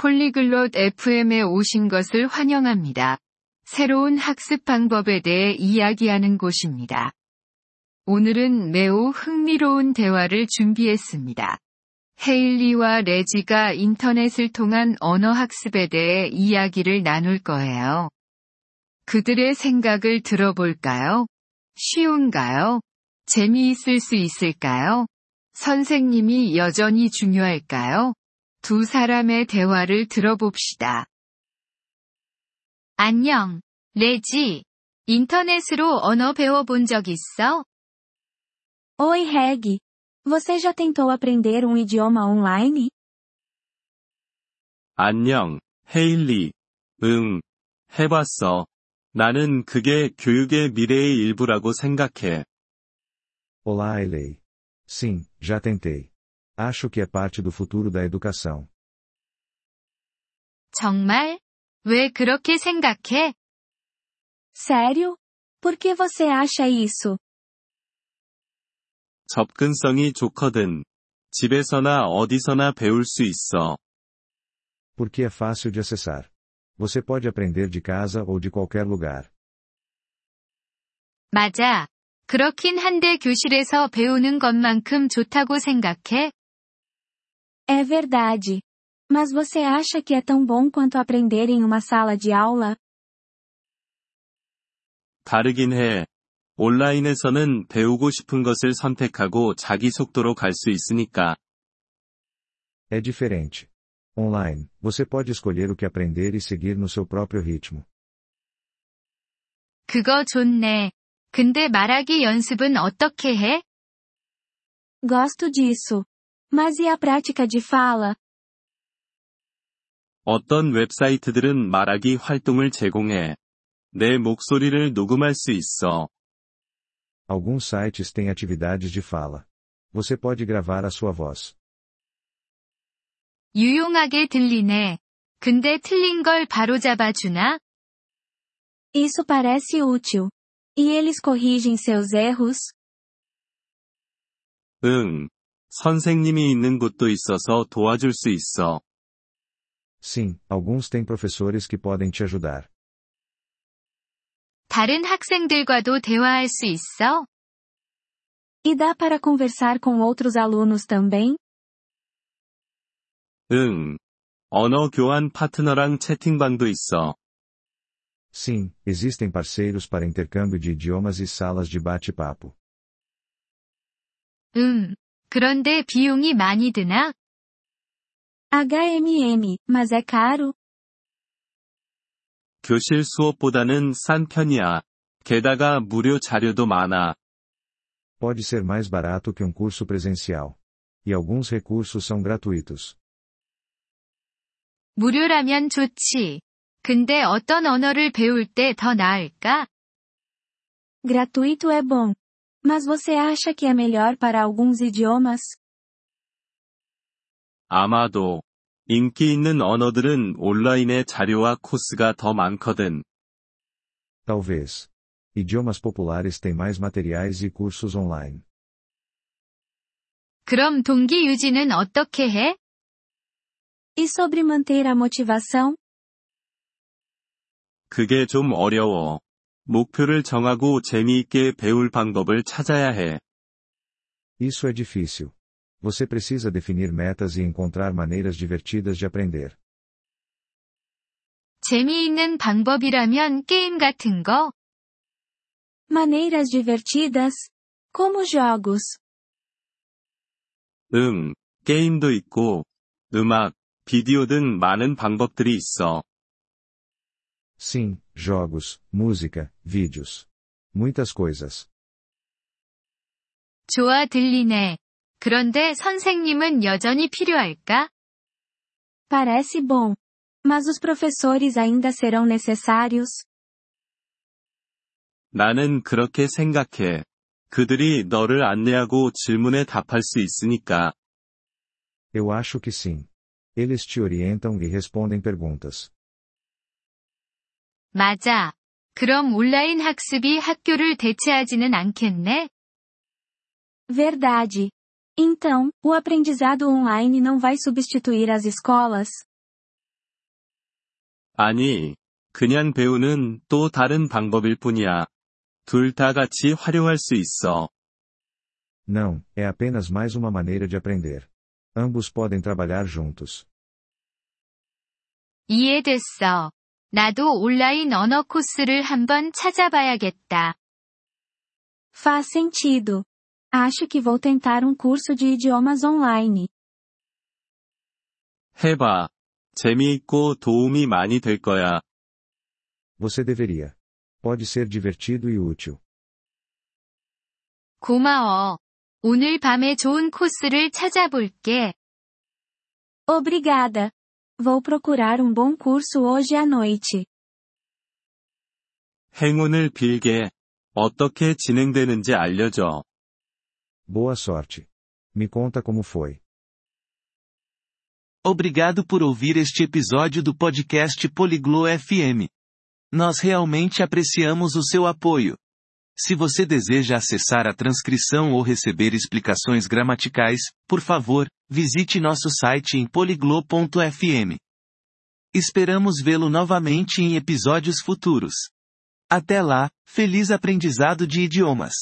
폴리글롯 FM에 오신 것을 환영합니다. 새로운 학습 방법에 대해 이야기하는 곳입니다. 오늘은 매우 흥미로운 대화를 준비했습니다. 헤일리와 레지가 인터넷을 통한 언어 학습에 대해 이야기를 나눌 거예요. 그들의 생각을 들어볼까요? 쉬운가요? 재미있을 수 있을까요? 선생님이 여전히 중요할까요? 두 사람의 대화를 들어봅시다. 안녕, 레지. 인터넷으로 언어 배워본 적 있어? Oi Reg. Você já tentou aprender um idioma online? 안녕, 헤일리. 응, 해봤어. 나는 그게 교육의 미래의 일부라고 생각해. Olá Ailey. Sim, já tentei. Acho que é parte do futuro da educação. 정말? 왜 그렇게 생각해? Sério? Por que você acha isso? 접근성이 좋거든. 집에서나 어디서나 배울 수 있어. Porque é fácil de acessar. Você pode aprender de casa ou de qualquer lugar. 맞아. 그렇긴 한데 교실에서 배우는 것만큼 좋다고 생각해? É verdade. Mas você acha que é tão bom quanto aprender em uma sala de aula? 다르긴 해. 온라인에서는 배우고 싶은 것을 선택하고 자기 속도로 갈 수 있으니까. É diferente. Online, você pode escolher o que aprender e seguir no seu próprio ritmo. 그거 좋네. 근데 말하기 연습은 어떻게 해? Gosto disso. Mas e a prática de fala? 어떤 웹사이트들은 말하기 활동을 제공해. 내 목소리를 녹음할 수 있어. Alguns sites têm atividades de fala. Você pode gravar a sua voz. 유용하게 들리네. 근데 틀린 걸 바로잡아 주나? Isso parece útil. E eles corrigem seus erros? 응. 선생님이 있는 곳도 있어서 도와줄 수 있어. Sim, alguns têm professores que podem te ajudar. 다른 학생들과도 대화할 수 있어? E dá para conversar com outros alunos também? 응. 언어 교환 파트너랑 채팅방도 있어. Sim, existem parceiros para intercâmbio de idiomas e salas de bate-papo. 음. 그런데 비용이 많이 드나? HMM, mas é caro? 교실 수업보다는 싼 편이야. 게다가 무료 자료도 많아. Pode ser mais barato que um curso presencial. E alguns recursos são gratuitos. 무료라면 좋지. 근데 어떤 언어를 배울 때 더 나을까? Gratuito é bom. Mas você acha que é melhor para alguns idiomas? 아마도. 인기 있는 언어들은 온라인의 자료와 코스가 더 많거든. Talvez. Idiomas populares têm mais materiais e cursos online. 그럼 동기 유지는 어떻게 해? E sobre manter a motivação? 그게 좀 어려워. 목표를 정하고 재미있게 배울 방법을 찾아야 해. Isso é difícil. Você precisa definir metas e encontrar maneiras divertidas de aprender. 재미있는 방법이라면 게임 같은 거? Maneiras divertidas? Como jogos? 응, 게임도 있고, 음악, 비디오 등 많은 방법들이 있어. Sim, jogos, música, vídeos. Muitas coisas. 좋아 들리네. 그런데 선생님은 여전히 필요할까? Parece bom. Mas os professores ainda serão necessários? 나는 그렇게 생각해. 그들이 너를 안내하고 질문에 답할 수 있으니까. Eu acho que sim. Eles te orientam e respondem perguntas. 맞아. 그럼 온라인 학습이 학교를 대체하지는 않겠네? Verdade. Então, o aprendizado online não vai substituir as escolas? 아니, 그냥 배우는 또 다른 방법일 뿐이야. 둘 다 같이 활용할 수 있어. Não, é apenas mais uma maneira de aprender. Ambos podem trabalhar juntos. 이해됐어. 나도 온라인 언어 코스를 한번 찾아봐야겠다. Faz sentido. Acho que vou tentar um curso de idiomas online. 해봐. 재미있고 도움이 많이 될 거야. Você deveria. Pode ser divertido e útil. 고마워. 오늘 밤에 좋은 코스를 찾아볼게. Obrigada. Vou procurar um bom curso hoje à noite. 행운을 빌게. 어떻게 진행되는지 알려줘. Boa sorte. Me conta como foi. Obrigado por ouvir este episódio do podcast Poliglo FM. Nós realmente apreciamos o seu apoio. Se você deseja acessar a transcrição ou receber explicações gramaticais, por favor, visite nosso site em poliglo.fm. Esperamos vê-lo novamente em episódios futuros. Até lá, feliz aprendizado de idiomas!